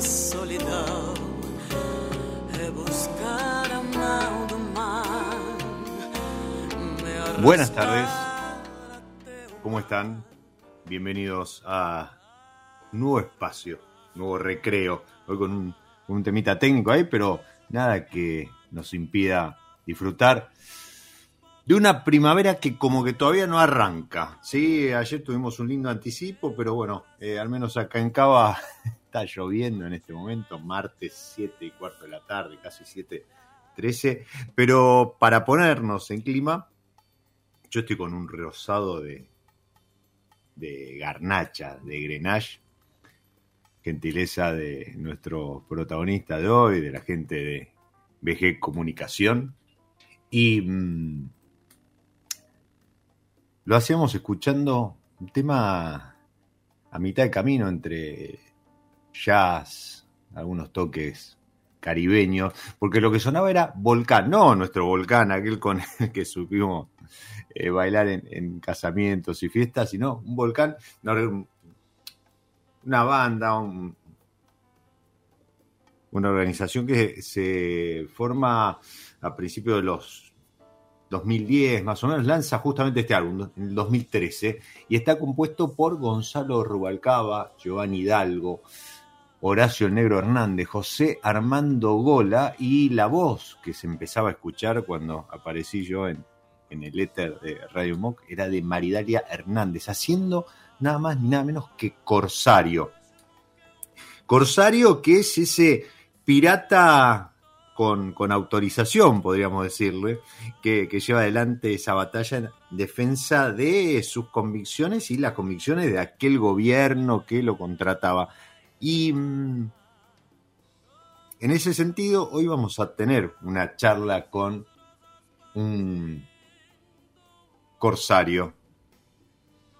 Da solidão É buscar a mão do mar Buenas tardes. ¿Cómo están? Bienvenidos a un nuevo espacio, nuevo recreo. Hoy con un, con un temita técnico ahí, pero nada que nos impida disfrutar de una primavera que como que todavía no arranca. Sí, ayer tuvimos un lindo anticipo, pero bueno, eh, al menos acá en Cava está lloviendo en este momento, martes 7 y cuarto de la tarde, casi 7, 13. Pero para ponernos en clima, yo estoy con un rosado de, de garnacha, de grenache, gentileza de nuestro protagonista de hoy, de la gente de BG Comunicación. Y mm, lo hacíamos escuchando un tema a mitad de camino entre jazz, algunos toques caribeños, porque lo que sonaba era volcán, no nuestro volcán, aquel con el que supimos eh, bailar en, en casamientos y fiestas, sino un volcán, una banda, un- una organización que se forma a principios de los 2010, más o menos, lanza justamente este álbum, en el 2013, y está compuesto por Gonzalo Rubalcaba, Giovanni Hidalgo, Horacio Negro Hernández, José Armando Gola y la voz que se empezaba a escuchar cuando aparecí yo en, en el éter de Radio Mock era de Maridalia Hernández, haciendo nada más ni nada menos que Corsario. Corsario que es ese pirata con, con autorización, podríamos decirle, que, que lleva adelante esa batalla en defensa de sus convicciones y las convicciones de aquel gobierno que lo contrataba. Y mm, en ese sentido, hoy vamos a tener una charla con un corsario.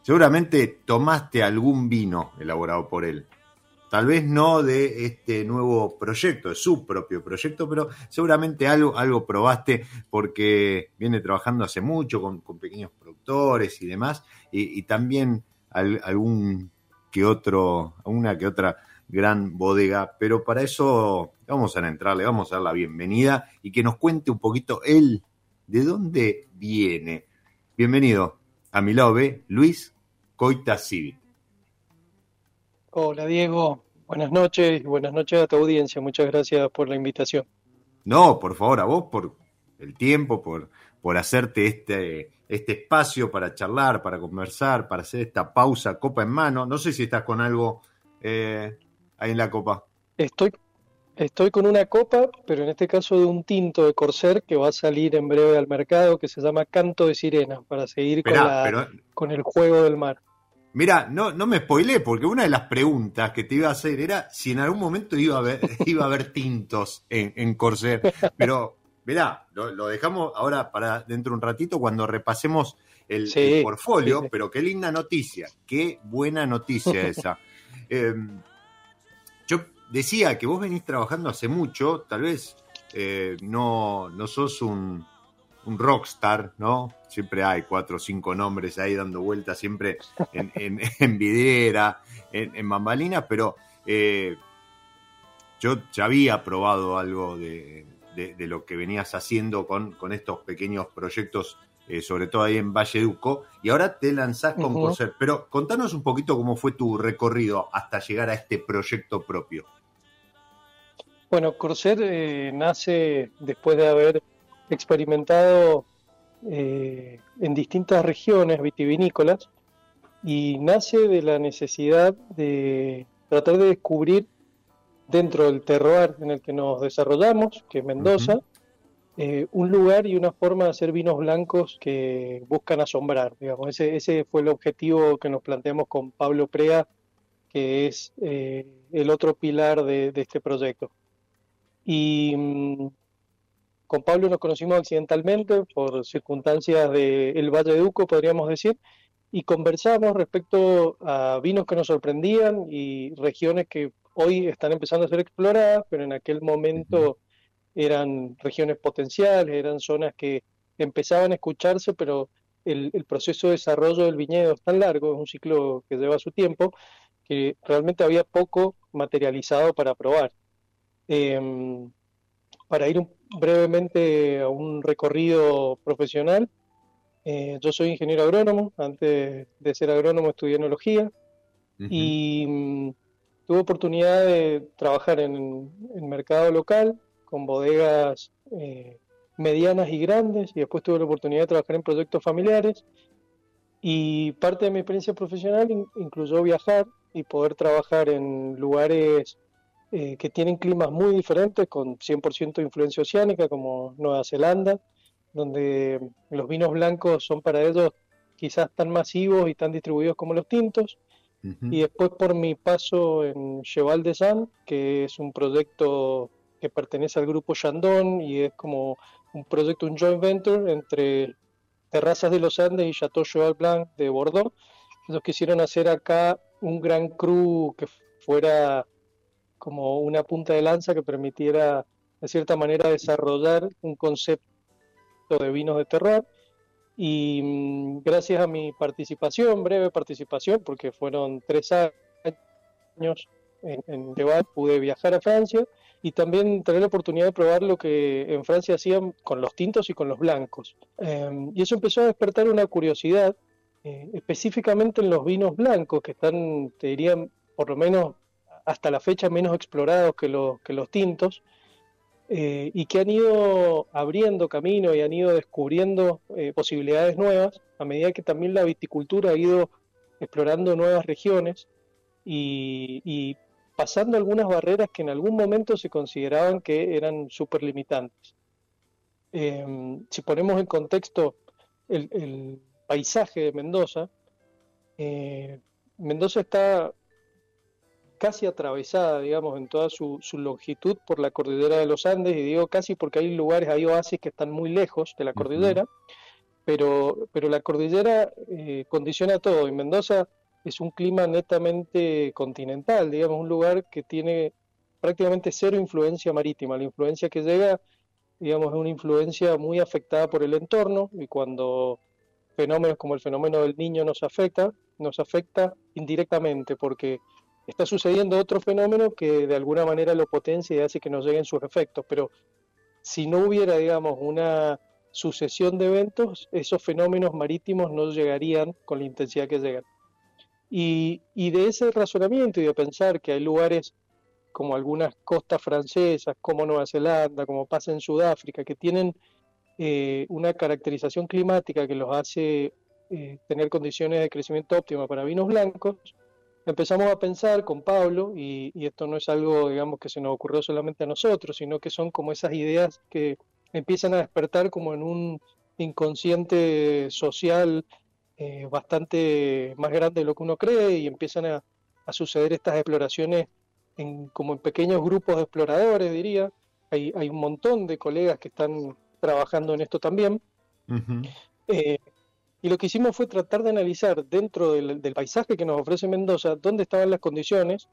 Seguramente tomaste algún vino elaborado por él. Tal vez no de este nuevo proyecto, de su propio proyecto, pero seguramente algo, algo probaste porque viene trabajando hace mucho con, pequeños productores y demás, y, y también al- algún que otro, una que otra gran bodega, pero para eso vamos a entrarle, vamos a dar la bienvenida y que nos cuente un poquito él de dónde viene. Bienvenido a mi lado B, Luis Coita Civi. Hola Diego, buenas noches y buenas noches a tu audiencia. Muchas gracias por la invitación. No, por favor, a vos por el tiempo, por, por hacerte este, este espacio para charlar, para conversar, para hacer esta pausa, copa en mano. No sé si estás con algo eh, ahí en la copa. Estoy, estoy con una copa, pero en este caso de un tinto de Corsair que va a salir en breve al mercado que se llama Canto de Sirena para seguir con, Esperá, la- pero con el juego del mar. Mira, no, no me spoilé, porque una de las preguntas que te iba a hacer era si en algún momento iba a haber, iba a haber tintos en, en Corsair. Pero, mirá, lo, lo dejamos ahora para dentro de un ratito cuando repasemos el, Sí, el portfolio, sí, sí. pero qué linda noticia, qué buena noticia esa. Eh, yo decía que vos venís trabajando hace mucho, tal vez eh, no, no sos un, un rockstar, ¿no? Siempre hay cuatro o cinco nombres ahí dando vueltas, siempre en, en, en vidriera, en, en bambalinas, pero eh, yo ya había probado algo de, de- de lo que venías haciendo con, con estos pequeños proyectos, eh, sobre todo ahí en Valleduco, y ahora te lanzás con Ujú. Corsair. Pero contanos un poquito cómo fue tu recorrido hasta llegar a este proyecto propio. Bueno, Corsair eh, nace después de haber experimentado eh, en distintas regiones vitivinícolas y nace de la necesidad de tratar de descubrir dentro del terroir en el que nos desarrollamos, que es Mendoza. Eh, un lugar y una forma de hacer vinos blancos que buscan asombrar, digamos. Ese, ese fue el objetivo que nos planteamos con Pablo Prea, que es eh, el otro pilar de, de este proyecto. Y mm, con Pablo nos conocimos accidentalmente por circunstancias del Valle de Uco, podríamos decir, y conversamos respecto a vinos que nos sorprendían y regiones que hoy están empezando a ser exploradas, pero en aquel momento eran regiones potenciales, eran zonas que empezaban a escucharse, pero el, el proceso de desarrollo del viñedo es tan largo, es un ciclo que lleva su tiempo, que realmente había poco materializado para probar. Em, para ir un- brevemente a un recorrido profesional, eh, yo soy ingeniero agrónomo, antes de ser agrónomo estudié enología Ujú. y mm, tuve oportunidad de trabajar en, en mercado local con bodegas eh, medianas y grandes y después tuve la oportunidad de trabajar en proyectos familiares y parte de mi experiencia profesional in- incluyó viajar y poder trabajar en lugares eh, que tienen climas muy diferentes con 100% de influencia oceánica como Nueva Zelanda, donde los vinos blancos son para ellos quizás tan masivos y tan distribuidos como los tintos. Y después por mi paso en Cheval de San, que es un proyecto que pertenece al grupo Chandon y es como un proyecto, un joint venture entre Terrazas de los Andes y Chateau Cheval Blanc de Bordeaux. Ellos quisieron hacer acá un gran cru que fuera como una punta de lanza que permitiera de cierta manera desarrollar un concepto de vinos de terroir y mm, gracias a mi participación, breve participación, porque fueron tres años en, en pude viajar a Francia y también tener la oportunidad de probar lo que en Francia hacían con los tintos y con los blancos. Eh, y eso empezó a despertar una curiosidad, eh, específicamente en los vinos blancos, que están, te diría, por lo menos hasta la fecha menos explorados que los, que los tintos, eh, y que han ido abriendo camino y han ido descubriendo eh, posibilidades nuevas a medida que también la viticultura ha ido explorando nuevas regiones y pasando algunas barreras que en algún momento se consideraban que eran súper limitantes. Eh, si ponemos en contexto el, el paisaje de Mendoza, eh, Mendoza está casi atravesada, digamos, en toda su, su longitud por la cordillera de los Andes, y digo casi porque hay lugares, hay oasis que están muy lejos de la cordillera, pero, pero la cordillera eh, condiciona todo, y Mendoza es un clima netamente continental, digamos, un lugar que tiene prácticamente cero influencia marítima, la influencia que llega, digamos, es una influencia muy afectada por el entorno, y cuando fenómenos como el fenómeno del niño nos afecta, nos afecta indirectamente, porque está sucediendo otro fenómeno que de alguna manera lo potencia y hace que nos lleguen sus efectos, pero si no hubiera, digamos, una sucesión de eventos, esos fenómenos marítimos no llegarían con la intensidad que llegan. Y, de ese razonamiento y de pensar que hay lugares como algunas costas francesas, como Nueva Zelanda, como pasa en Sudáfrica, que tienen eh, una caracterización climática que los hace eh, tener condiciones de crecimiento óptima para vinos blancos, empezamos a pensar con Pablo, y, y esto no es algo, digamos, que se nos ocurrió solamente a nosotros, sino que son como esas ideas que empiezan a despertar como en un inconsciente social eh, bastante más grande de lo que uno cree y empiezan a, a suceder estas exploraciones en, como en pequeños grupos de exploradores, diría. Hay, hay un montón de colegas que están trabajando en esto también. Eh, Y lo que hicimos fue tratar de analizar dentro del, paisaje que nos ofrece Mendoza dónde estaban las condiciones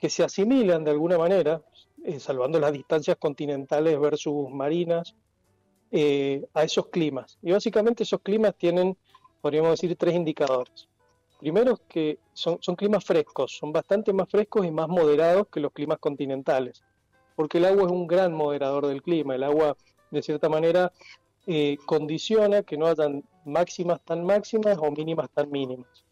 que se asimilan de alguna manera, eh, salvando las distancias continentales versus marinas, eh, a esos climas. Y básicamente esos climas tienen, podríamos decir, tres indicadores. Primero es que son, climas frescos, son bastante más frescos y más moderados que los climas continentales, porque el agua es un gran moderador del clima. El agua, de cierta manera, eh, condiciona que no hayan máximas tan máximas o mínimas tan mínimas.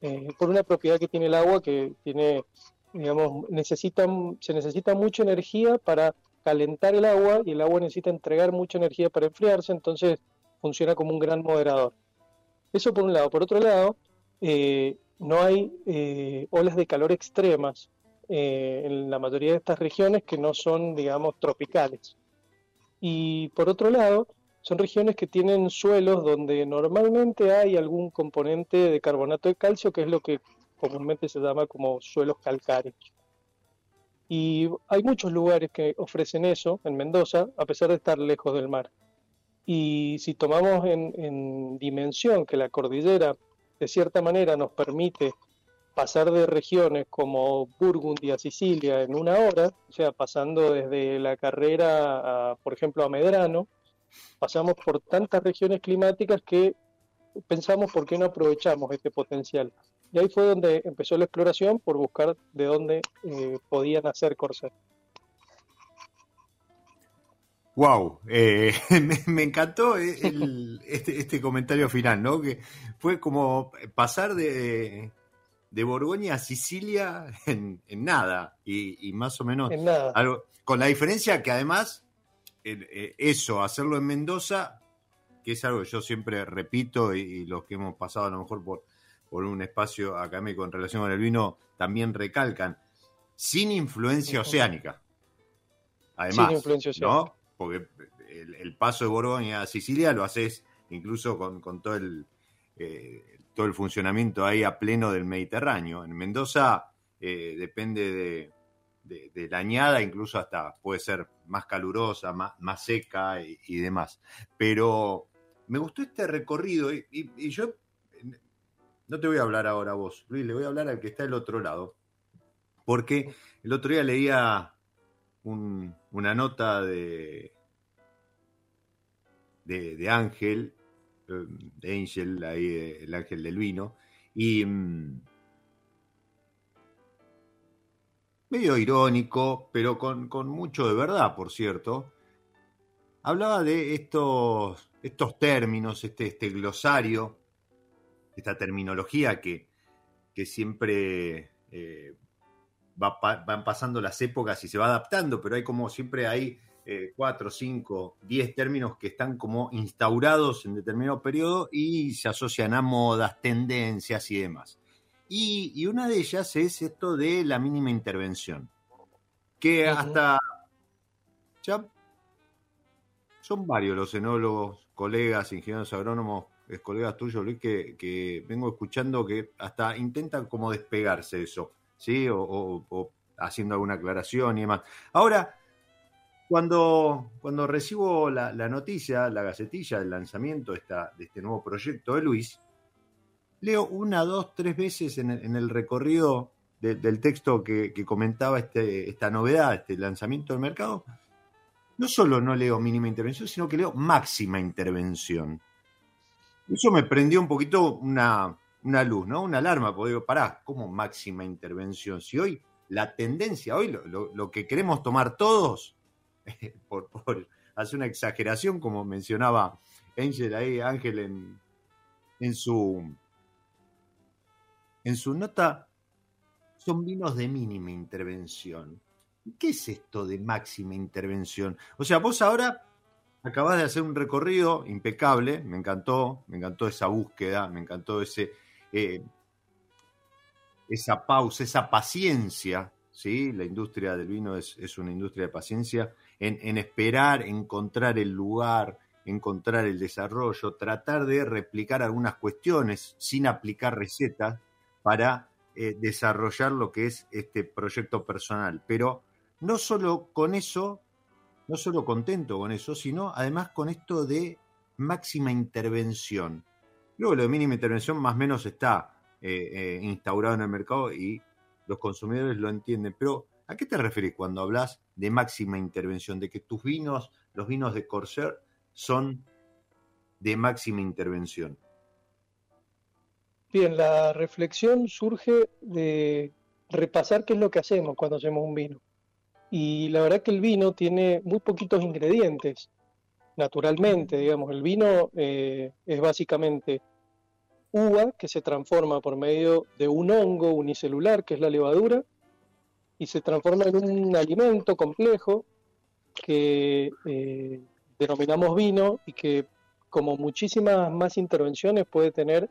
Eh, por una propiedad que tiene el agua que tiene, digamos, necesita, se necesita mucha energía para calentar el agua y el agua necesita entregar mucha energía para enfriarse, entonces funciona como un gran moderador. Eso por un lado. Por otro lado, eh, no hay olas de calor extremas en la mayoría de estas regiones que no son, digamos, tropicales. Y por otro lado, son regiones que tienen suelos donde normalmente hay algún componente de carbonato de calcio, que es lo que comúnmente se llama como suelos calcáreos. Y hay muchos lugares que ofrecen eso en Mendoza, a pesar de estar lejos del mar. Y si tomamos en, en dimensión que la cordillera de cierta manera nos permite pasar de regiones como Burgundy a Sicilia en una hora, o sea, pasando desde la carrera, a, por ejemplo, a Medrano, pasamos por tantas regiones climáticas que pensamos por qué no aprovechamos este potencial. Y ahí fue donde empezó la exploración por buscar de dónde eh, podían hacer Corsair. Wow, eh, me, encantó eh, este, este, comentario final, ¿no? Que fue como pasar de, de Borgoña a Sicilia en, nada y, más o menos algo con la diferencia que además eh, eso, hacerlo en Mendoza, que es algo que yo siempre repito y, los que hemos pasado a lo mejor por, por un espacio académico en relación con el vino también recalcan, sin influencia oceánica. Además, ¿no? Porque el, paso de Borgoña a Sicilia lo haces incluso con, todo el eh, todo el funcionamiento ahí a pleno del Mediterráneo. En Mendoza eh, depende de, la añada, incluso hasta puede ser más calurosa, más, más seca y, demás. Pero me gustó este recorrido y, yo no te voy a hablar ahora a vos, Luis, le voy a hablar al que está del otro lado. Porque el otro día leía una nota de, de, Ángel, eh, de Angel, ahí, el ángel del vino, y, mm, medio irónico, pero con, mucho de verdad, por cierto, hablaba de estos, estos términos, este, este glosario, esta terminología que, que siempre eh, van pasando las épocas y se va adaptando, pero hay como siempre hay eh, cuatro, cinco, diez términos que están como instaurados en determinado periodo y se asocian a modas, tendencias y demás. Y, una de ellas es esto de la mínima intervención, que hasta ya son varios los enólogos, colegas, ingenieros agrónomos, colegas tuyos, Luis, que, vengo escuchando que hasta intentan como despegarse de eso, ¿sí? O, haciendo alguna aclaración y demás. Ahora, cuando, cuando recibo la, noticia, la gacetilla del lanzamiento de, de este nuevo proyecto de Luis, leo una, dos, tres veces en el, recorrido del texto que, comentaba este, esta novedad, este lanzamiento del mercado, no solo no leo mínima intervención, sino que leo máxima intervención. Eso me prendió un poquito una, luz, ¿no? Una alarma, porque digo, pará, ¿cómo máxima intervención? Si hoy la tendencia, hoy lo, que queremos tomar todos, por, por, hacer una exageración, como mencionaba Ángel ahí, Ángel en, en su en su nota son vinos de mínima intervención. ¿Qué es esto de máxima intervención? O sea, vos ahora acabás de hacer un recorrido impecable, me encantó, me encantó esa búsqueda, me encantó ese, eh, esa pausa, esa paciencia, ¿sí? La industria del vino es, una industria de paciencia, en, en, esperar, encontrar el lugar, encontrar el desarrollo, tratar de replicar algunas cuestiones sin aplicar recetas, para eh, desarrollar lo que es este proyecto personal. Pero no solo con eso, no solo contento con eso, sino además con esto de máxima intervención. Luego lo de mínima intervención más o menos está eh, eh, instaurado en el mercado y los consumidores lo entienden. Pero, ¿a qué te refieres cuando hablas de máxima intervención? De que tus vinos, los vinos de Corsair, son de máxima intervención. Bien, la reflexión surge de repasar qué es lo que hacemos cuando hacemos un vino. Y la verdad que el vino tiene muy poquitos ingredientes, naturalmente, digamos. El vino eh, es básicamente uva que se transforma por medio de un hongo unicelular, que es la levadura, y se transforma en un alimento complejo que eh, denominamos vino y que como muchísimas más intervenciones puede tener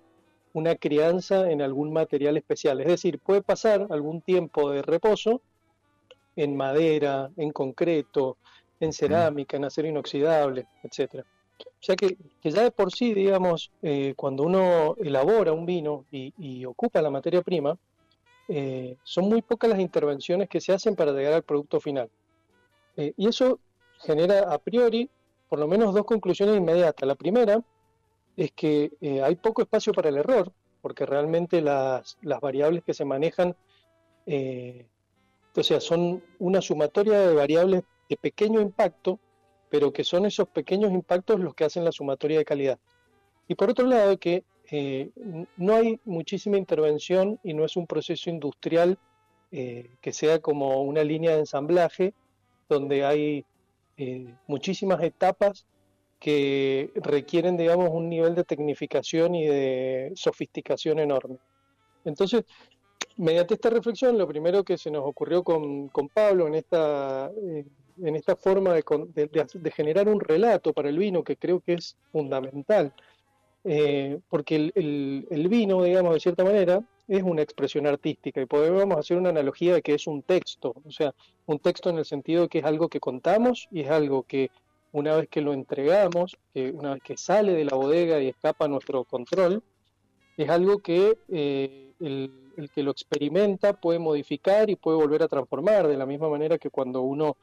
una crianza en algún material especial. Es decir, puede pasar algún tiempo de reposo en madera, en concreto, en cerámica, en acero inoxidable, etcétera. O sea que, ya de por sí, digamos, eh, cuando uno elabora un vino y, ocupa la materia prima, eh, son muy pocas las intervenciones que se hacen para llegar al producto final. Eh, y eso genera a priori por lo menos dos conclusiones inmediatas. La primera es que hay poco espacio para el error, porque realmente las, las variables que se manejan o sea, son una sumatoria de variables de pequeño impacto, pero que son esos pequeños impactos los que hacen la sumatoria de calidad. Y por otro lado, que eh, no hay muchísima intervención y no es un proceso industrial eh, que sea como una línea de ensamblaje donde hay eh, muchísimas etapas que requieren, digamos, un nivel de tecnificación y de sofisticación enorme. Entonces, mediante esta reflexión, lo primero que se nos ocurrió con, Pablo en esta, eh, en esta forma de, generar un relato para el vino, que creo que es fundamental, eh, porque el, vino, digamos, de cierta manera, es una expresión artística. Y podemos hacer una analogía de que es un texto, o sea, un texto en el sentido de que es algo que contamos y es algo que una vez que lo entregamos, que una vez que sale de la bodega y escapa a nuestro control, es algo que eh, el, que lo experimenta puede modificar y puede volver a transformar, de la misma manera que cuando uno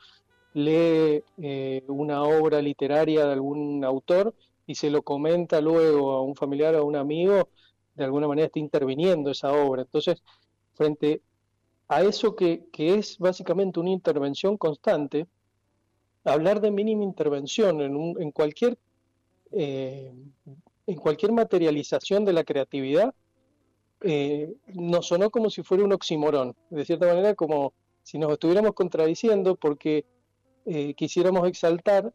lee eh, una obra literaria de algún autor y se lo comenta luego a un familiar o a un amigo, de alguna manera está interviniendo esa obra. Entonces, frente a eso que, es básicamente una intervención constante, hablar de mínima intervención en, un, en cualquier eh, en cualquier materialización de la creatividad, eh, nos sonó como si fuera un oxímoron, de cierta manera como si nos estuviéramos contradiciendo porque eh, quisiéramos exaltar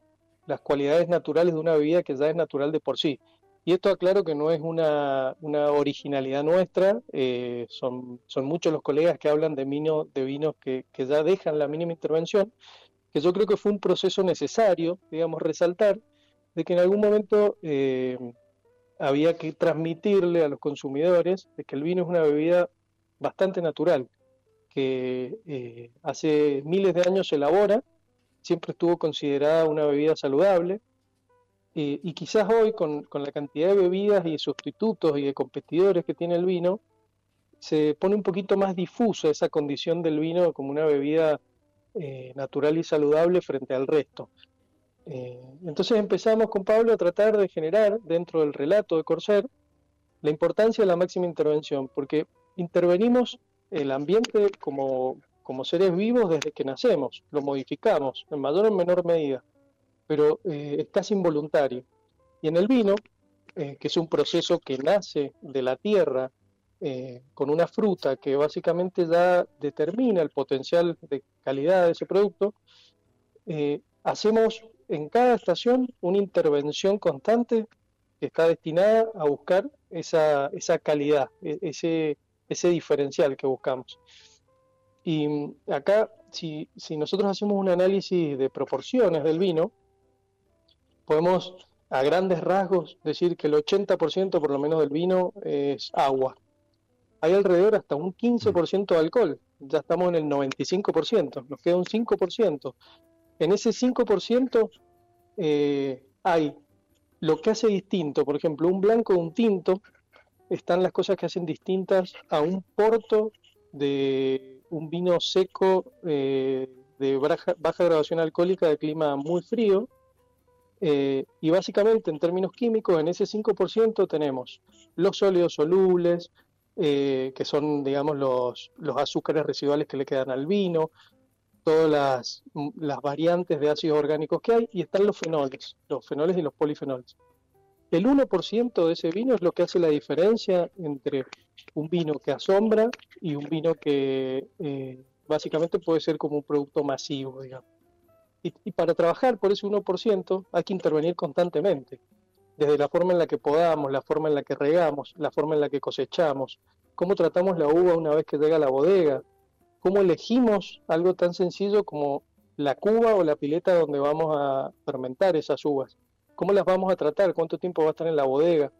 las cualidades naturales de una bebida que ya es natural de por sí. Y esto aclaro que no es una, originalidad nuestra, eh, son, son muchos los colegas que hablan de, vino, de vinos que, que ya dejan la mínima intervención, que yo creo que fue un proceso necesario, digamos, resaltar, de que en algún momento había que transmitirle a los consumidores de que el vino es una bebida bastante natural, que eh, hace miles de años se elabora, siempre estuvo considerada una bebida saludable, y quizás hoy con, la cantidad de bebidas y sustitutos y de competidores que tiene el vino, se pone un poquito más difusa esa condición del vino como una bebida eh, natural y saludable frente al resto. Eh, entonces empezamos con Pablo a tratar de generar dentro del relato de Corsair la importancia de la máxima intervención, porque intervenimos el ambiente como, como seres vivos desde que nacemos, lo modificamos en mayor o en menor medida, pero eh, es casi involuntario. Y en el vino, eh, que es un proceso que nace de la tierra, con una fruta que básicamente ya determina el potencial de calidad de ese producto, hacemos en cada estación una intervención constante que está destinada a buscar esa, esa calidad, e, ese, ese diferencial que buscamos. Y acá, si, si nosotros hacemos un análisis de proporciones del vino, podemos a grandes rasgos decir que el 80% por lo menos del vino es agua. Hay alrededor hasta un 15% de alcohol, ya estamos en el 95%, nos queda un 5%. En ese 5% eh, hay lo que hace distinto, por ejemplo, un blanco o un tinto, están las cosas que hacen distintas a un porto de un vino seco eh, de baja, graduación alcohólica de clima muy frío, Eh, y básicamente en términos químicos, en ese 5% tenemos los sólidos solubles, eh, que son, digamos, los, los azúcares residuales que le quedan al vino, todas las, las variantes de ácidos orgánicos que hay, y están los fenoles, los fenoles y los polifenoles. El 1% de ese vino es lo que hace la diferencia entre un vino que asombra y un vino que eh, básicamente puede ser como un producto masivo, digamos. Y, para trabajar por ese 1% hay que intervenir constantemente, desde la forma en la que podamos, la forma en la que regamos, la forma en la que cosechamos, cómo tratamos la uva una vez que llega a la bodega, cómo elegimos algo tan sencillo como la cuba o la pileta donde vamos a fermentar esas uvas, cómo las vamos a tratar, cuánto tiempo va a estar en la bodega.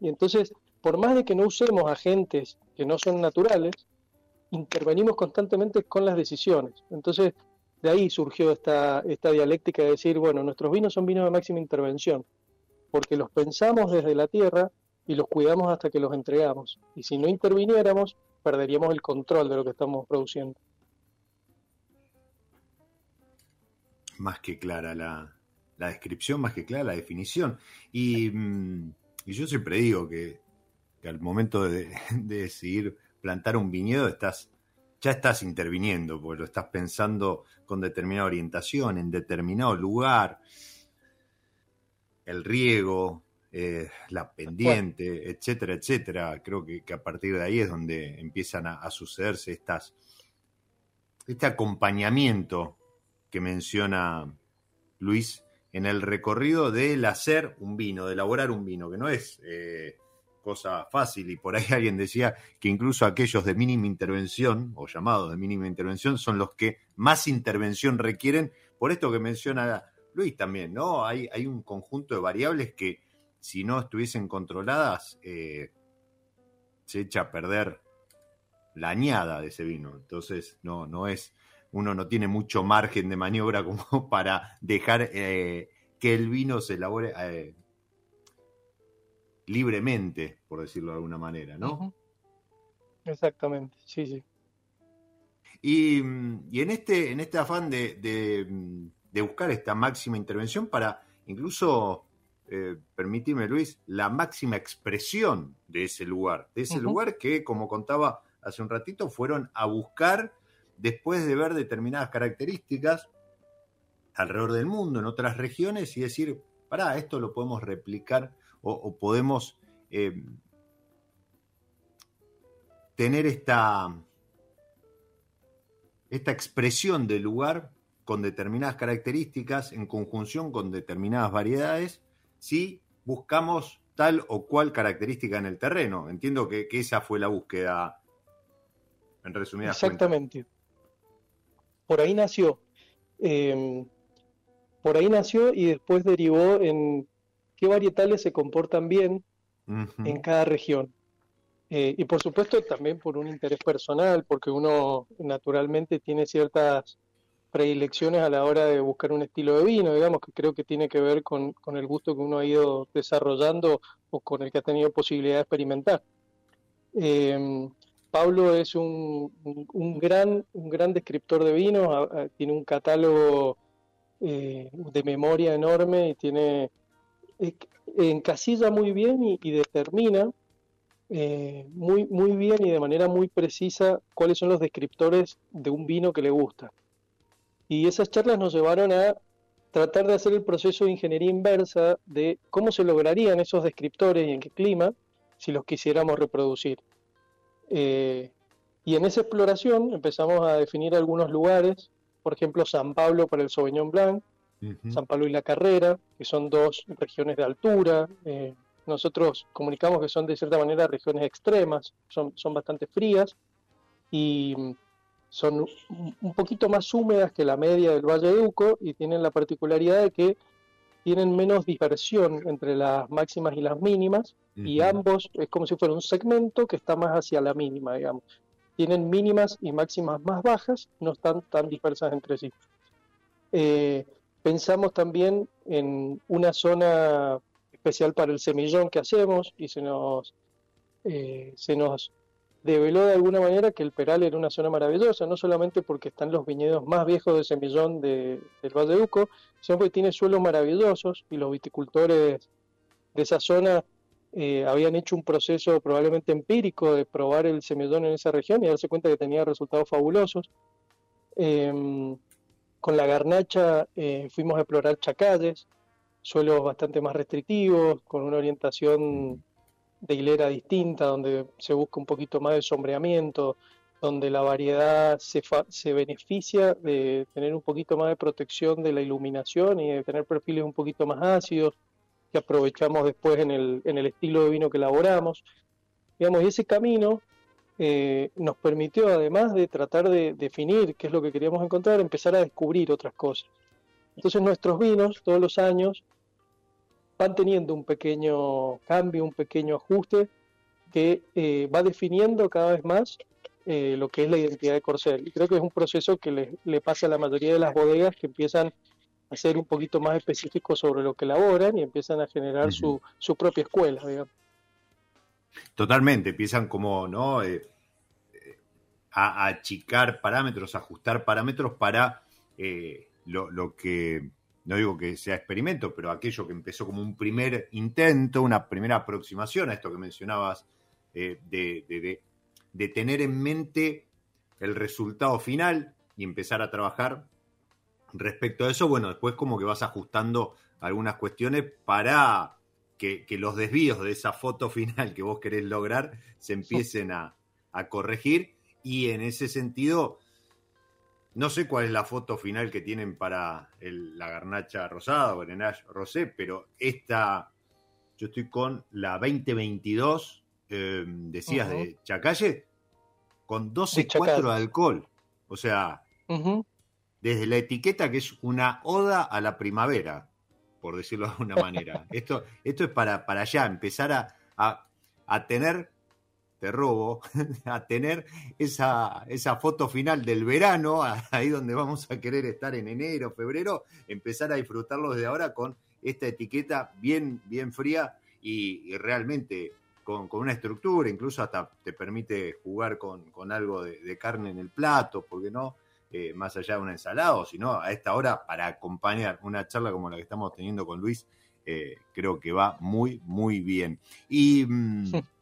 Y entonces, por más de que no usemos agentes que no son naturales, intervenimos constantemente con las decisiones. Entonces, de ahí surgió esta, esta dialéctica de decir, bueno, nuestros vinos son vinos de máxima intervención, porque los pensamos desde la tierra y los cuidamos hasta que los entregamos. Y si no interviniéramos, perderíamos el control de lo que estamos produciendo. Más que clara la, descripción, más que clara la definición. Y, mm, yo siempre digo que, al momento de, de decidir plantar un viñedo estás ya estás interviniendo, porque lo estás pensando con determinada orientación, en determinado lugar, el riego, eh, la pendiente, etcétera, etcétera. Creo que, a partir de ahí es donde empiezan a, sucederse estas, este acompañamiento que menciona Luis en el recorrido del hacer un vino, de elaborar un vino, que no es eh, cosa fácil y por ahí alguien decía que incluso aquellos de mínima intervención o llamados de mínima intervención son los que más intervención requieren por esto que menciona Luis también, ¿no? Hay, hay un conjunto de variables que si no estuviesen controladas eh, se echa a perder la añada de ese vino. Entonces no, no es, uno no tiene mucho margen de maniobra como para dejar eh, que el vino se elabore eh, libremente, por decirlo de alguna manera, ¿no? Exactamente, sí, sí. Y, en, este, en este afán de, de, buscar esta máxima intervención para incluso, eh, permitirme Luis, la máxima expresión de ese lugar, de ese lugar que, como contaba hace un ratito, fueron a buscar después de ver determinadas características alrededor del mundo, en otras regiones, y decir, pará, esto lo podemos replicar o, podemos eh, tener esta, esta expresión del lugar con determinadas características en conjunción con determinadas variedades si buscamos tal o cual característica en el terreno. Entiendo que, esa fue la búsqueda en resumidas Exactamente. Por ahí nació. Eh, por ahí nació y después derivó en qué varietales se comportan bien en cada región. Eh, y por supuesto también por un interés personal, porque uno naturalmente tiene ciertas predilecciones a la hora de buscar un estilo de vino, digamos, que creo que tiene que ver con, el gusto que uno ha ido desarrollando o con el que ha tenido posibilidad de experimentar. Em, Pablo es un, gran, un gran descriptor de vinos, tiene un catálogo eh, de memoria enorme y tiene encasilla muy bien y, determina eh, muy, muy bien y de manera muy precisa cuáles son los descriptores de un vino que le gusta. Y esas charlas nos llevaron a tratar de hacer el proceso de ingeniería inversa de cómo se lograrían esos descriptores y en qué clima si los quisiéramos reproducir. Eh, y en esa exploración empezamos a definir algunos lugares, por ejemplo San Pablo para el Sauvignon Blanc, San Pablo y La Carrera, que son dos regiones de altura. Eh, nosotros comunicamos que son de cierta manera regiones extremas, son, son bastante frías y mm, son un poquito más húmedas que la media del Valle de Uco y tienen la particularidad de que tienen menos dispersión entre las máximas y las mínimas y ambos es como si fuera un segmento que está más hacia la mínima, digamos. Tienen mínimas y máximas más bajas, no están tan dispersas entre sí. Eh, Pensamos también en una zona especial para el semillón que hacemos y se nos, eh, se nos develó de alguna manera que el Peral era una zona maravillosa, no solamente porque están los viñedos más viejos de semillón de, del Valle de Uco, sino porque tiene suelos maravillosos y los viticultores de esa zona eh, habían hecho un proceso probablemente empírico de probar el semillón en esa región y darse cuenta que tenía resultados fabulosos. Em, con la garnacha eh, fuimos a explorar chacalles, suelos bastante más restrictivos, con una orientación de hilera distinta, donde se busca un poquito más de sombreamiento, donde la variedad se, se beneficia de tener un poquito más de protección de la iluminación y de tener perfiles un poquito más ácidos que aprovechamos después en el, en el estilo de vino que elaboramos. Digamos, y ese camino eh, nos permitió, además de tratar de definir qué es lo que queríamos encontrar, empezar a descubrir otras cosas. Entonces nuestros vinos todos los años van teniendo un pequeño cambio, un pequeño ajuste que eh, va definiendo cada vez más eh, lo que es la identidad de Corsair. Y creo que es un proceso que le, le, pasa a la mayoría de las bodegas que empiezan a ser un poquito más específicos sobre lo que elaboran y empiezan a generar su, su, propia escuela, digamos. Totalmente, empiezan como, ¿no? Eh, a, a, achicar parámetros, ajustar parámetros para lo, lo que no digo que sea experimento, pero aquello que empezó como un primer intento, una primera aproximación a esto que mencionabas, eh, de, de, de, tener en mente el resultado final y empezar a trabajar respecto a eso, bueno, después como que vas ajustando algunas cuestiones para que, que los desvíos de esa foto final que vos querés lograr se empiecen a, a corregir y en ese sentido no sé cuál es la foto final que tienen para el, la garnacha rosada o Grenache rosé, pero esta, yo estoy con la 2022, eh, decías, uh -huh. de Chacalle, con 12,4 de alcohol. O sea, uh -huh. Desde la etiqueta que es una oda a la primavera, por decirlo de alguna manera. esto, esto es para, para allá, empezar a, a, a tener te robo, a tener esa, esa foto final del verano, ahí donde vamos a querer estar en enero, febrero, empezar a disfrutarlo desde ahora con esta etiqueta bien, bien fría y, y realmente con, con, una estructura, incluso hasta te permite jugar con, con algo de, de, carne en el plato, porque no, eh, más allá de una ensalada, sino a esta hora para acompañar una charla como la que estamos teniendo con Luis, eh, creo que va muy, muy bien. Y... Mmm,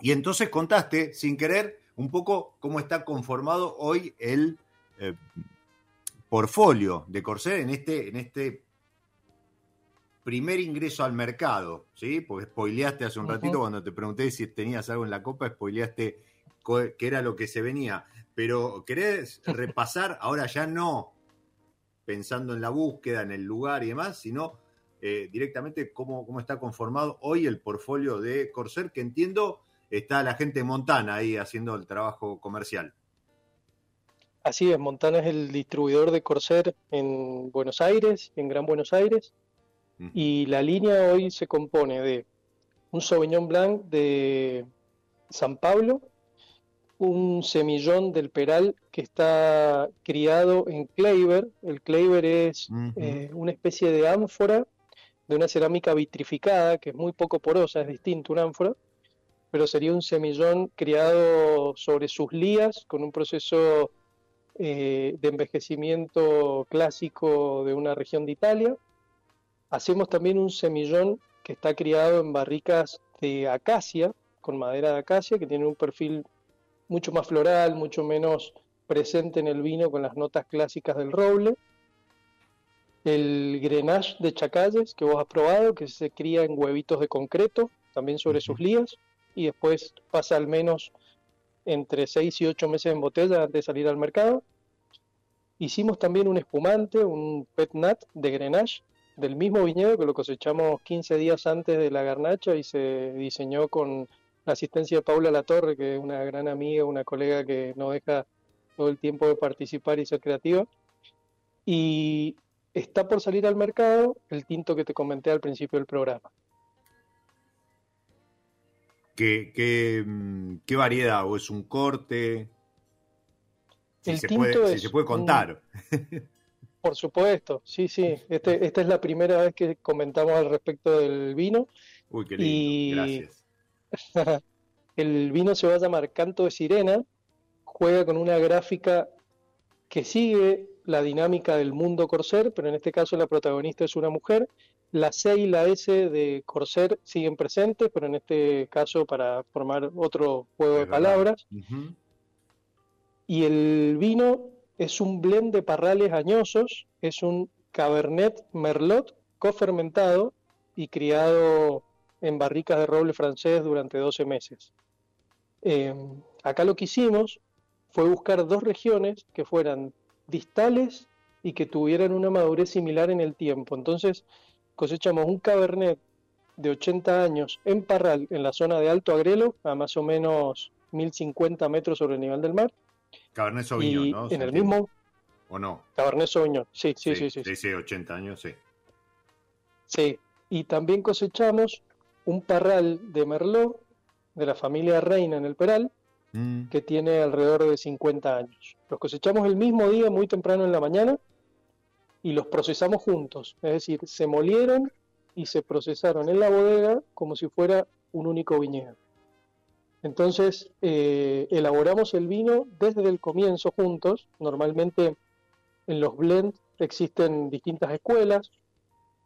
y entonces contaste, sin querer, un poco cómo está conformado hoy el eh, portfolio de Corsair en este, en este primer ingreso al mercado, ¿sí? Porque spoileaste hace un uh -huh. ratito cuando te pregunté si tenías algo en la copa, spoileaste qué era lo que se venía. Pero querés repasar, ahora ya no pensando en la búsqueda, en el lugar y demás, sino eh, directamente cómo, cómo está conformado hoy el portfolio de Corsair, que entiendo está la gente de Montana ahí haciendo el trabajo comercial. Así es, Montana es el distribuidor de Corsair en Buenos Aires, en Gran Buenos Aires, y la línea hoy se compone de un Sauvignon Blanc de San Pablo, un semillón del Peral que está criado en Kleiber. El Kleiber es uh -huh. eh, una especie de ánfora de una cerámica vitrificada que es muy poco porosa, es distinto una ánfora pero sería un semillón criado sobre sus lías con un proceso eh, de envejecimiento clásico de una región de Italia. Hacemos también un semillón que está criado en barricas de acacia, con madera de acacia, que tiene un perfil mucho más floral, mucho menos presente en el vino con las notas clásicas del roble. El Grenache de Chacalles, que vos has probado, que se cría en huevitos de concreto, también sobre uh -huh. sus lías y después pasa al menos entre 6 y 8 meses en botella antes de salir al mercado. Hicimos también un espumante, un pet nat de Grenache, del mismo viñedo que lo cosechamos 15 días antes de la garnacha y se diseñó con la asistencia de Paula Latorre, que es una gran amiga, una colega que no deja todo el tiempo de participar y ser creativa. Y está por salir al mercado el tinto que te comenté al principio del programa. ¿Qué, qué, mm, qué variedad? ¿O es un corte? Si, se puede, si se puede, contar. Un, por supuesto, sí, sí. Este, esta es la primera vez que comentamos al respecto del vino. Uy, qué lindo. Y... Gracias. El vino se va a llamar Canto de Sirena, juega con una gráfica que sigue la dinámica del mundo Corsair, pero en este caso la protagonista es una mujer. La C y la S de Corsair siguen presentes, pero en este caso para formar otro juego de palabras. Y el vino es un blend de parrales añosos, es un Cabernet Merlot cofermentado y criado en barricas de roble francés durante 12 meses. Eh, acá lo que hicimos fue buscar dos regiones que fueran distales y que tuvieran una madurez similar en el tiempo. Entonces cosechamos un Cabernet de 80 años en Parral, en la zona de Alto Agrelo, a más o menos 1050 metros sobre el nivel del mar. Cabernet Sauvignon, ¿no? En el mismo. ¿O no? Cabernet Sauvignon, sí, sí, sí. sí, sí, 80 años, sí. Sí, y también cosechamos un parral de Merlot de la familia Reina en el Peral, mm. que tiene alrededor de 50 años. Los cosechamos el mismo día, muy temprano en la mañana, y los procesamos juntos. Es decir, se molieron y se procesaron en la bodega como si fuera un único viñedo. Entonces, eh, elaboramos el vino desde el comienzo juntos. Normalmente en los blends existen distintas escuelas.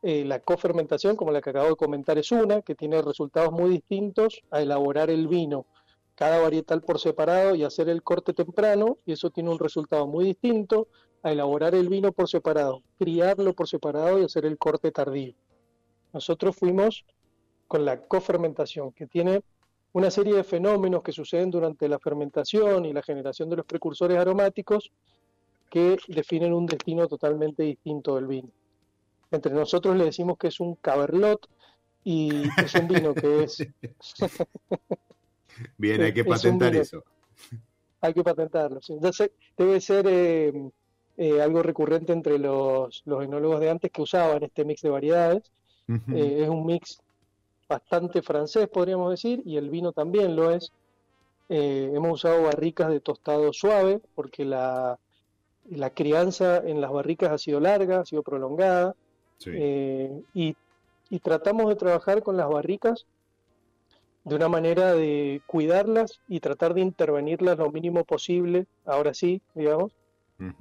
Eh, la cofermentación, como la que acabo de comentar, es una que tiene resultados muy distintos a elaborar el vino, cada varietal por separado y hacer el corte temprano, y eso tiene un resultado muy distinto a elaborar el vino por separado, criarlo por separado y hacer el corte tardío. Nosotros fuimos con la cofermentación, que tiene una serie de fenómenos que suceden durante la fermentación y la generación de los precursores aromáticos que definen un destino totalmente distinto del vino. Entre nosotros le decimos que es un caberlot y es un vino que es... Bien, hay que patentar eso. Hay que patentarlo. debe ser eh, eh, algo recurrente entre los, los enólogos de antes que usaban este mix de variedades. Eh, es un mix bastante francés, podríamos decir, y el vino también lo es. hemos usado barricas de tostado suave porque la, la crianza en las barricas ha sido larga, ha sido prolongada. Eh, y, tratamos de trabajar con las barricas de una manera de cuidarlas y tratar de intervenirlas lo mínimo posible, ahora sí, digamos,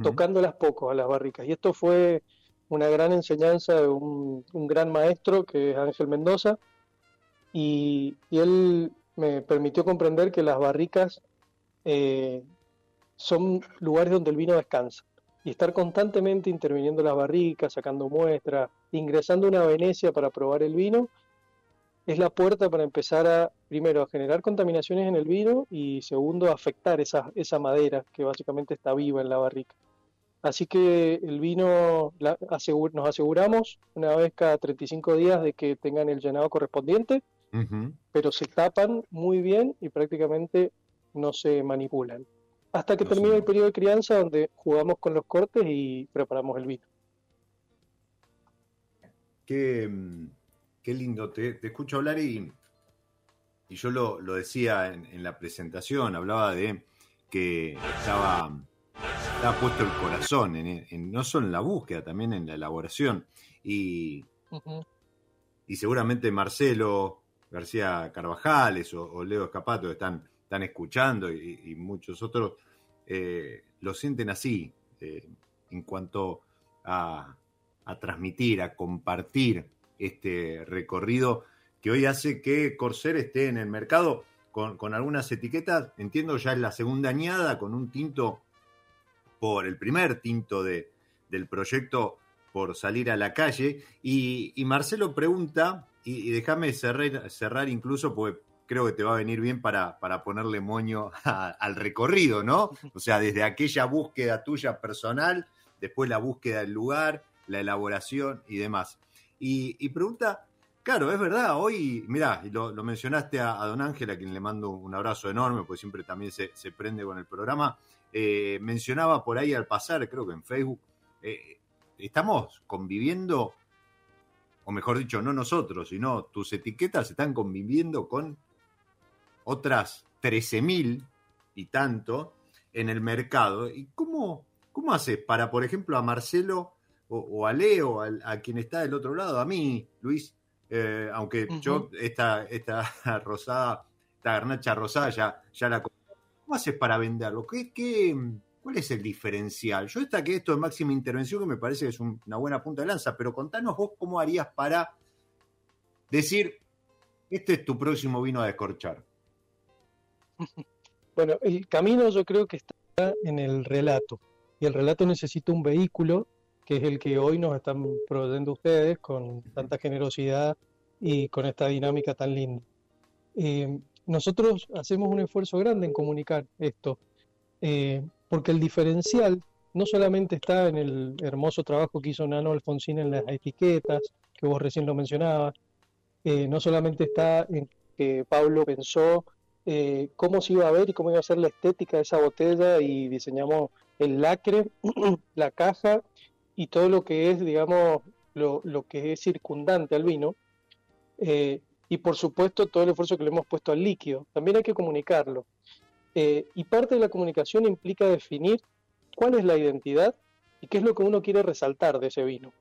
tocándolas poco a las barricas. Y esto fue una gran enseñanza de un, gran maestro que es Ángel Mendoza, y, él me permitió comprender que las barricas eh, son lugares donde el vino descansa y estar constantemente interviniendo las barricas, sacando muestras, ingresando una Venecia para probar el vino, es la puerta para empezar a, primero, a generar contaminaciones en el vino y segundo, a afectar esa, esa madera que básicamente está viva en la barrica. Así que el vino nos aseguramos una vez cada 35 días de que tengan el llenado correspondiente, pero se tapan muy bien y prácticamente no se manipulan hasta que termine el periodo de crianza donde jugamos con los cortes y preparamos el vino. Qué, mm, lindo, te, escucho hablar y, y yo lo, decía en, la presentación, hablaba de que estaba, estaba puesto el corazón, en, no solo en la búsqueda, también en la elaboración. Y, y seguramente Marcelo García Carvajales o, Leo Escapato están están escuchando y, muchos otros eh, lo sienten así eh, en cuanto a, transmitir, a compartir este recorrido que hoy hace que Corsair esté en el mercado con, algunas etiquetas. Entiendo ya es la segunda añada con un tinto por el primer tinto de, del proyecto por salir a la calle. Y, Marcelo pregunta, y, déjame cerrar, cerrar incluso, porque creo que te va a venir bien para, para ponerle moño al recorrido, ¿no? O sea, desde aquella búsqueda tuya personal, después la búsqueda del lugar, la elaboración y demás. Y, pregunta, claro, es verdad, hoy, mirá, lo, mencionaste a, don Ángel, a quien le mando un abrazo enorme, porque siempre también se, prende con el programa. Eh, mencionaba por ahí al pasar, creo que en Facebook, eh, estamos conviviendo, o mejor dicho, no nosotros, sino tus etiquetas están conviviendo con otras 13.000 y tanto en el mercado. ¿Y cómo, cómo haces para, por ejemplo, a Marcelo o, a Leo, a, quien está del otro lado, a mí, Luis, eh, aunque yo esta, esta rosada esta garnacha rosada ya, ya la ¿Cómo haces para venderlo? ¿Qué, qué, ¿Cuál es el diferencial? Yo que esto de máxima intervención, que me parece que es una buena punta de lanza, pero contanos vos cómo harías para decir, este es tu próximo vino a descorchar. Bueno, el camino yo creo que está en el relato. Y el relato necesita un vehículo, que es el que hoy nos están proveyendo ustedes con tanta generosidad y con esta dinámica tan linda. Eh, nosotros hacemos un esfuerzo grande en comunicar esto, eh, porque el diferencial no solamente está en el hermoso trabajo que hizo Nano Alfonsín en las etiquetas, que vos recién lo mencionabas, eh, no solamente está en que Pablo pensó eh, cómo se iba a ver y cómo iba a ser la estética de esa botella y diseñamos el lacre, la caja y todo lo que es, digamos, lo, lo que es circundante al vino. Eh, y por supuesto todo el esfuerzo que le hemos puesto al líquido. También hay que comunicarlo. Eh, y parte de la comunicación implica definir cuál es la identidad y qué es lo que uno quiere resaltar de ese vino.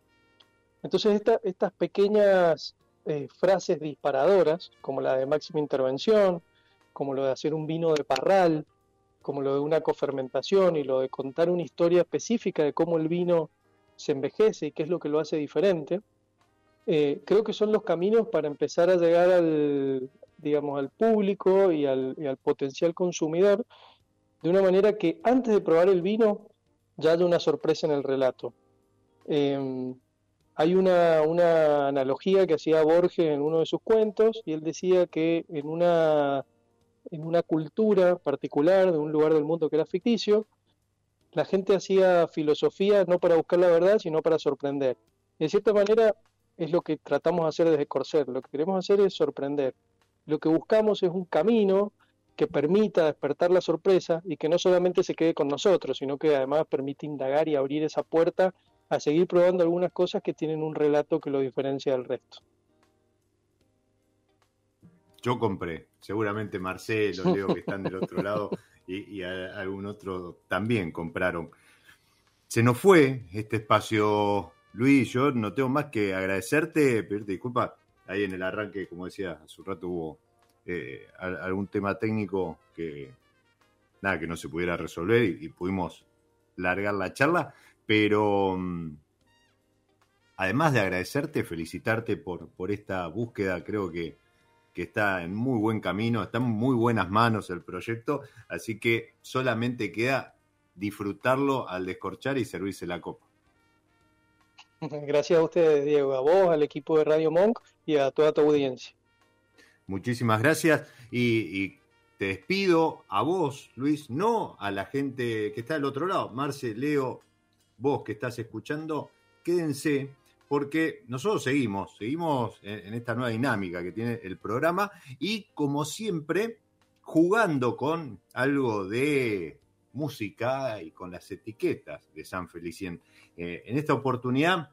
Entonces estas pequeñas eh, frases disparadoras, como la de máxima intervención, como lo de hacer un vino de parral, como lo de una cofermentación y lo de contar una historia específica de cómo el vino se envejece y qué es lo que lo hace diferente, eh, creo que son los caminos para empezar a llegar al, digamos, al público y al, potencial consumidor de una manera que antes de probar el vino ya haya una sorpresa en el relato. Em, hay una, una, analogía que hacía Borges en uno de sus cuentos y él decía que en una, en una cultura particular de un lugar del mundo que era ficticio, la gente hacía filosofía no para buscar la verdad, sino para sorprender. De cierta manera, es lo que tratamos de hacer desde Corsair. Lo que queremos hacer es sorprender. Lo que buscamos es un camino que permita despertar la sorpresa y que no solamente se quede con nosotros, sino que además permite indagar y abrir esa puerta a seguir probando algunas cosas que tienen un relato que lo diferencia del resto. Yo compré, seguramente Marcelo, Leo que están del otro lado y, y algún otro también compraron. Se nos fue este espacio Luis, yo no tengo más que agradecerte, pedirte disculpas. Ahí en el arranque, como decía, hace un rato hubo eh, algún tema técnico que nada, que no se pudiera resolver y, pudimos largar la charla. Pero mm, además de agradecerte, felicitarte por, por esta búsqueda, creo que, que está en muy buen camino, está en muy buenas manos el proyecto, así que solamente queda disfrutarlo al descorchar y servirse la copa. Gracias a ustedes, Diego, a vos, al equipo de Radio Monk y a toda tu audiencia. Muchísimas gracias y, te despido a vos, Luis, no a la gente que está del otro lado. Marce, Leo, vos que estás escuchando, quédense porque nosotros seguimos, seguimos en, esta nueva dinámica que tiene el programa y como siempre jugando con algo de música y con las etiquetas de San Felicien. Eh, en esta oportunidad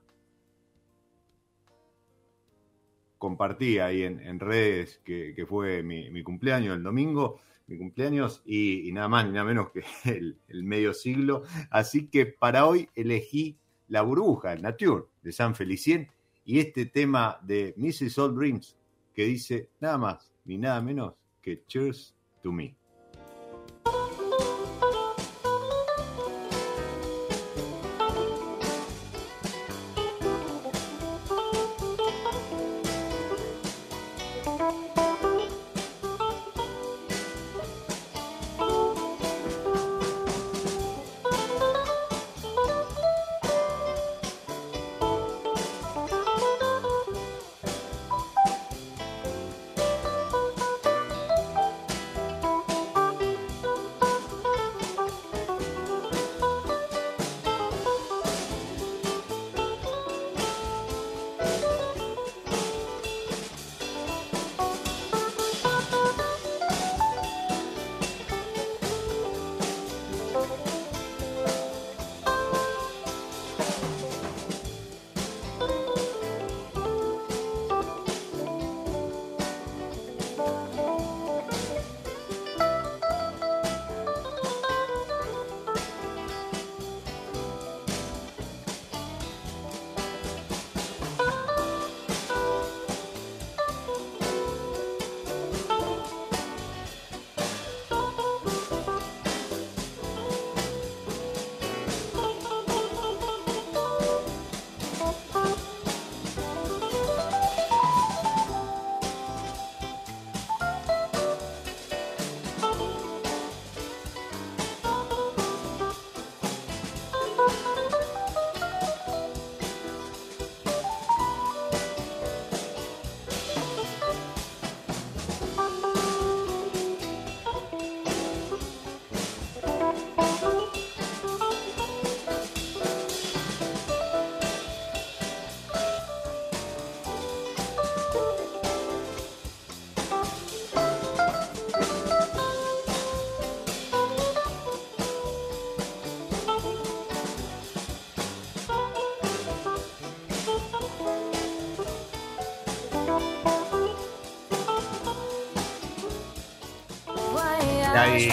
compartí ahí en, redes que, fue mi, cumpleaños el domingo, mi cumpleaños y, nada más ni nada menos que el, medio siglo. Así que para hoy elegí La burbuja, el Nature de San Felicien y este tema de Mrs. All Dreams que dice nada más ni nada menos que Cheers to Me. Ahí.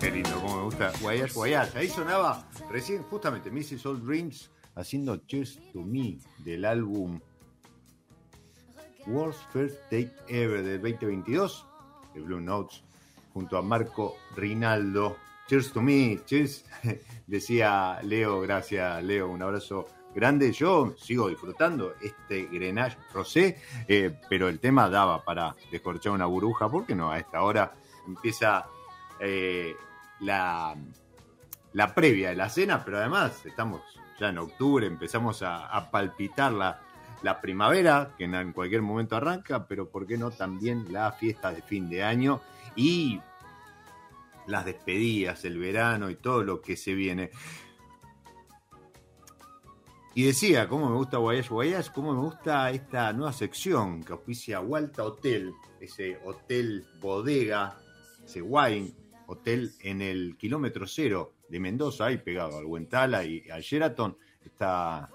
Qué lindo, cómo me gusta. Guayas, Guayas. Ahí sonaba recién justamente Mrs. Old Dreams haciendo Cheers to Me del álbum World's First Date Ever del 2022 de Blue Notes junto a Marco Rinaldo. Cheers to me, cheers, decía Leo, gracias Leo, un abrazo grande. Yo sigo disfrutando este Grenache Rosé, eh, pero el tema daba para descorchar una burbuja, porque no, a esta hora empieza eh, la, la previa de la cena, pero además estamos ya en octubre, empezamos a, palpitar la, la primavera, que en cualquier momento arranca, pero ¿por qué no también la fiesta de fin de año y las despedidas, el verano y todo lo que se viene? Y decía, cómo me gusta Guayas Guayas, cómo me gusta esta nueva sección que auspicia Walta Hotel, ese hotel bodega, ese wine hotel en el kilómetro cero de Mendoza, ahí pegado al Huentala y al Sheraton, esta,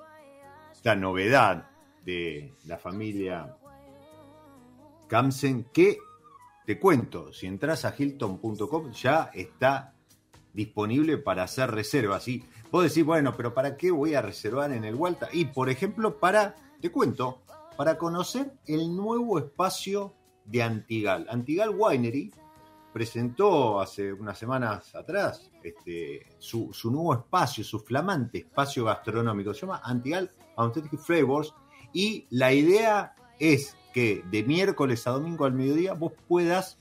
esta novedad de la familia Kamsen, que te cuento, si entras a hilton.com ya está disponible para hacer reservas. Y vos decís, bueno, pero ¿para qué voy a reservar en el Walta? Y, por ejemplo, para, te cuento, para conocer el nuevo espacio de Antigal. Antigal Winery presentó hace unas semanas atrás este, su, su nuevo espacio, su flamante espacio gastronómico. Se llama Antigal Authentic Flavors y la idea es que de miércoles a domingo al mediodía vos puedas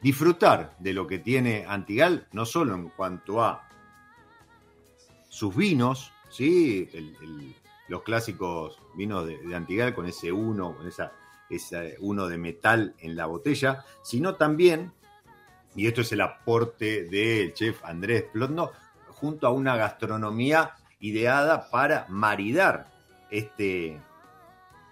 disfrutar de lo que tiene Antigal, no solo en cuanto a sus vinos, ¿sí? Los clásicos vinos de, de, Antigal con ese uno, con esa, ese uno de metal en la botella, sino también, y esto es el aporte del chef Andrés Plotno, junto a una gastronomía ideada para maridar este,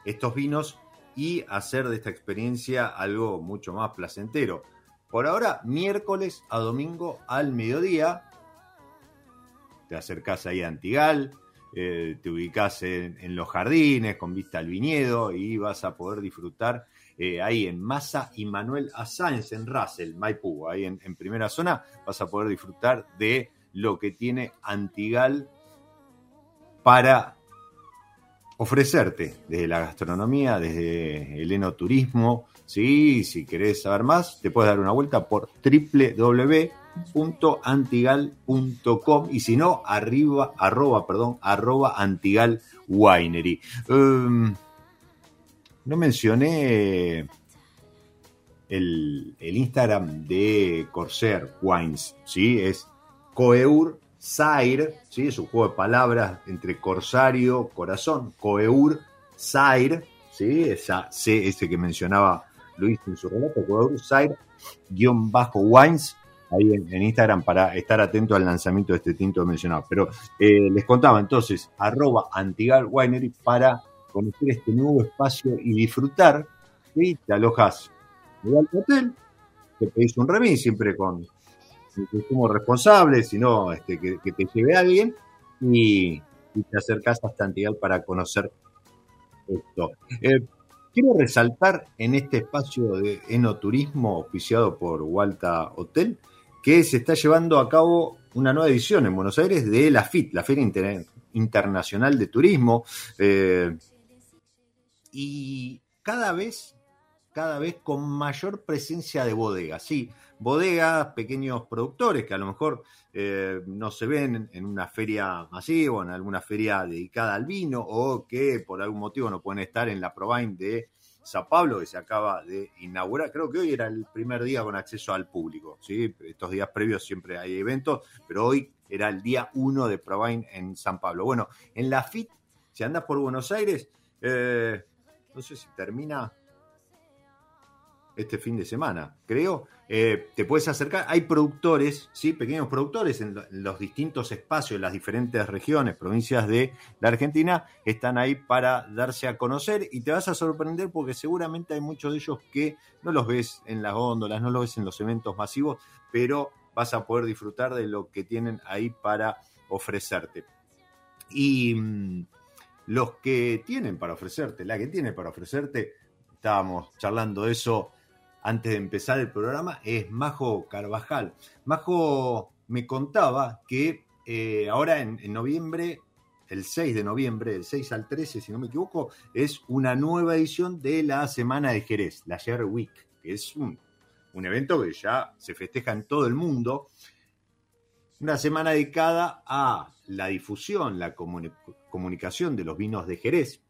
estos vinos y hacer de esta experiencia algo mucho más placentero. Por ahora, miércoles a domingo al mediodía, te acercás ahí a Antigal, eh, te ubicás en, los jardines con vista al viñedo y vas a poder disfrutar eh, ahí en Massa y Manuel Asáenz en Russell, Maipú, ahí en, en primera zona, vas a poder disfrutar de lo que tiene Antigal para ofrecerte desde la gastronomía, desde el enoturismo, ¿sí? si querés saber más, te puedes dar una vuelta por www.antigal.com y si no, arriba, arroba, perdón, arroba Antigal Winery. Um, no mencioné el, Instagram de Corsair Wines, ¿sí? Es Coeur Zaire, ¿sí? es un juego de palabras entre corsario, corazón, Coeur, Zaire, ¿sí? esa C, ese que mencionaba Luis en su relato, bajo wines, ahí en, Instagram para estar atento al lanzamiento de este tinto mencionado. Pero eh, les contaba entonces, arroba Antigal para conocer este nuevo espacio y disfrutar, ¿sí? te alojas en el hotel, te pedís un remis siempre con consumo responsable, sino este, que, te lleve alguien y, y, te acercas hasta Antigal para conocer esto. Eh, quiero resaltar en este espacio de enoturismo oficiado por Walta Hotel que se está llevando a cabo una nueva edición en Buenos Aires de la FIT, la Feria Inter Internacional de Turismo. Eh, y cada vez, cada vez con mayor presencia de bodegas. Sí, bodegas, pequeños productores que a lo mejor eh, no se ven en una feria masiva o en alguna feria dedicada al vino o que por algún motivo no pueden estar en la Provine de San Pablo que se acaba de inaugurar. Creo que hoy era el primer día con acceso al público. ¿sí? Estos días previos siempre hay eventos, pero hoy era el día uno de Provine en San Pablo. Bueno, en la FIT, si andas por Buenos Aires, eh, no sé si termina este fin de semana, creo. Eh, te puedes acercar. Hay productores, ¿sí? pequeños productores en, los distintos espacios, en las diferentes regiones, provincias de la Argentina, están ahí para darse a conocer y te vas a sorprender porque seguramente hay muchos de ellos que no los ves en las góndolas, no los ves en los eventos masivos, pero vas a poder disfrutar de lo que tienen ahí para ofrecerte. Y mmm, los que tienen para ofrecerte, la que tiene para ofrecerte, estábamos charlando de eso antes de empezar el programa, es Majo Carvajal. Majo me contaba que eh, ahora en, noviembre, el 6 de noviembre, del 6 al 13, si no me equivoco, es una nueva edición de la Semana de Jerez, la Jerez Week, que es un evento que ya se festeja en todo el mundo. Una semana dedicada a la difusión, la comunicación de los vinos de Jerez.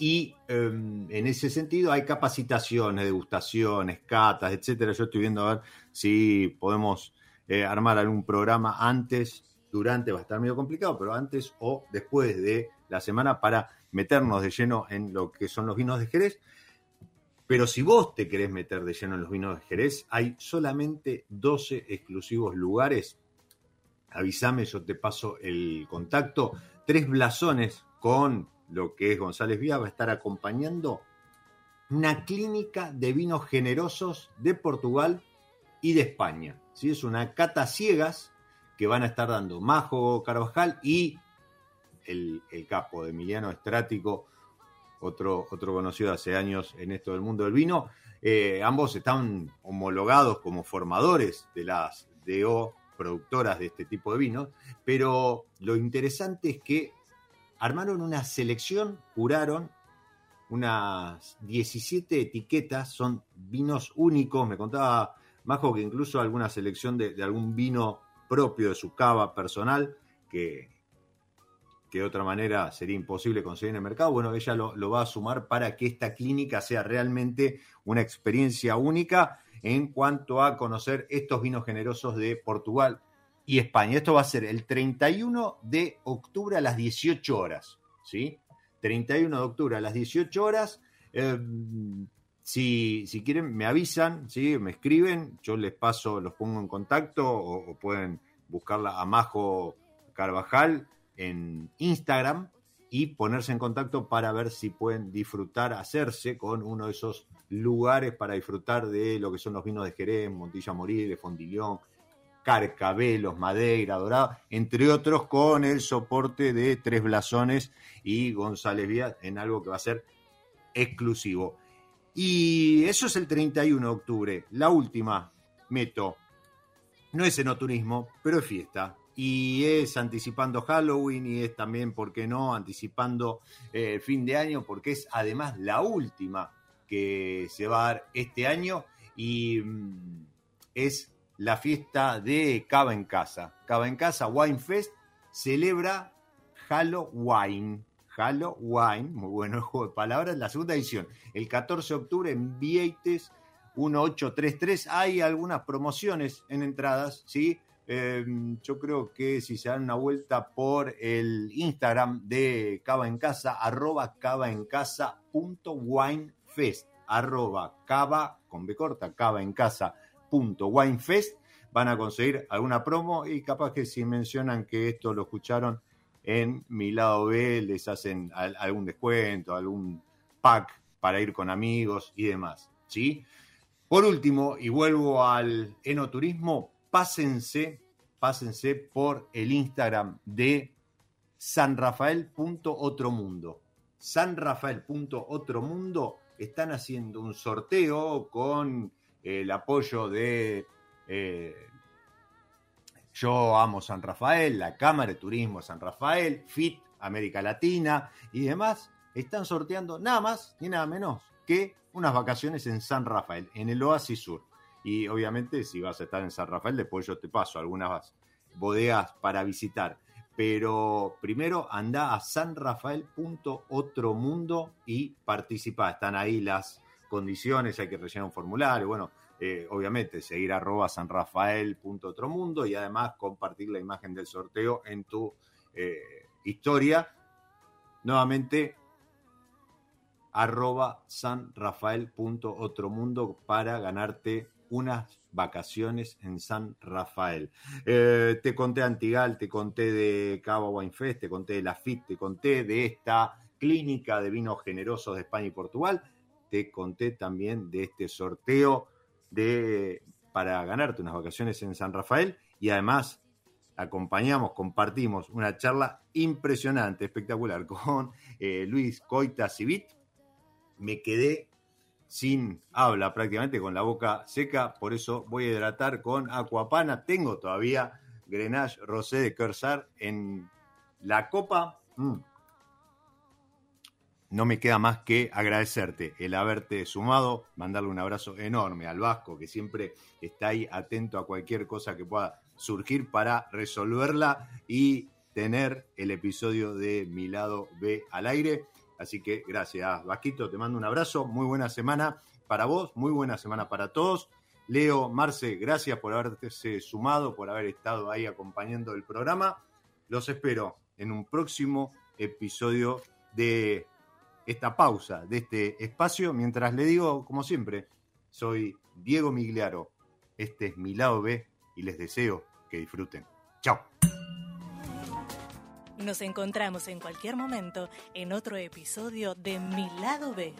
Y eh, en ese sentido hay capacitaciones, degustaciones, catas, etcétera. Yo estoy viendo a ver si podemos eh, armar algún programa antes, durante, va a estar medio complicado, pero antes o después de la semana para meternos de lleno en lo que son los vinos de Jerez. Pero si vos te querés meter de lleno en los vinos de Jerez, hay solamente 12 exclusivos lugares. Avísame, yo te paso el contacto. Tres blasones con lo que es González Vía va a estar acompañando una clínica de vinos generosos de Portugal y de España. ¿sí? Es una cata ciegas que van a estar dando Majo Carvajal y el, capo de Emiliano Estrático, otro, otro conocido hace años en esto del mundo del vino. Eh, ambos están homologados como formadores de las DO productoras de este tipo de vinos, pero lo interesante es que armaron una selección, curaron unas 17 etiquetas, son vinos únicos, me contaba Majo que incluso alguna selección de, algún vino propio de su cava personal, que, que de otra manera sería imposible conseguir en el mercado, bueno, ella lo, lo, va a sumar para que esta clínica sea realmente una experiencia única en cuanto a conocer estos vinos generosos de Portugal y España. Esto va a ser el 31 de octubre a las 18 horas, ¿sí? 31 de octubre a las 18 horas. Eh, si, si, quieren, me avisan, ¿sí? me escriben, yo les paso, los pongo en contacto o, pueden buscarla a Majo Carvajal en Instagram y ponerse en contacto para ver si pueden disfrutar, hacerse con uno de esos lugares para disfrutar de lo que son los vinos de Jerez, Montilla Morir, Fondillón, Carcabelos, Madeira, Dorado, entre otros con el soporte de Tres Blasones y González Víaz en algo que va a ser exclusivo. Y eso es el 31 de octubre. La última, meto, no es enoturismo, pero es fiesta y es anticipando Halloween y es también, ¿por qué no?, anticipando el eh, fin de año, porque es además la última que se va a dar este año y mm, es la fiesta de Cava en Casa. Cava en Casa Wine Fest celebra Halloween. Halloween, muy bueno el juego de palabras, la segunda edición, el 14 de octubre en Vieites 1833. Hay algunas promociones en entradas, ¿sí? Eh, yo creo que si se dan una vuelta por el Instagram de Cava en Casa, arroba cava en casa punto winefest, arroba cava con B corta, cava en casa punto winefest, van a conseguir alguna promo y capaz que si mencionan que esto lo escucharon en mi lado B, les hacen algún descuento, algún pack para ir con amigos y demás, ¿sí? Por último, y vuelvo al enoturismo, pásense, pásense por el Instagram de sanrafael.otromundo. Sanrafael.otromundo están haciendo un sorteo con el apoyo de eh, Yo Amo San Rafael, la Cámara de Turismo San Rafael, FIT América Latina y demás. Están sorteando nada más ni nada menos que unas vacaciones en San Rafael, en el Oasis Sur. Y obviamente, si vas a estar en San Rafael, después yo te paso algunas bodegas para visitar. Pero primero anda a sanrafael.otromundo y participa. Están ahí las condiciones, hay que rellenar un formulario. Bueno, eh, obviamente seguir arroba sanrafael.otromundo y además compartir la imagen del sorteo en tu eh, historia. Nuevamente, arroba sanrafael.otromundo para ganarte unas vacaciones en San Rafael. Eh, te conté Antigal, te conté de Cabo Wine Fest, te conté de la FIT, te conté de esta clínica de vinos generosos de España y Portugal, te conté también de este sorteo de, para ganarte unas vacaciones en San Rafael y además acompañamos, compartimos una charla impresionante, espectacular con eh, Luis Coita Civit. Me quedé sin habla prácticamente, con la boca seca, por eso voy a hidratar con Aquapana. Tengo todavía Grenache Rosé de Kersar en la copa. Mm. No me queda más que agradecerte el haberte sumado, mandarle un abrazo enorme al Vasco, que siempre está ahí atento a cualquier cosa que pueda surgir para resolverla y tener el episodio de Mi lado B al aire. Así que gracias, Vasquito, te mando un abrazo, muy buena semana para vos, muy buena semana para todos. Leo, Marce, gracias por haberse sumado, por haber estado ahí acompañando el programa. Los espero en un próximo episodio de esta pausa, de este espacio, mientras le digo, como siempre, soy Diego Migliaro, este es mi lado B y les deseo que disfruten. Chao. Nos encontramos en cualquier momento en otro episodio de Mi lado B.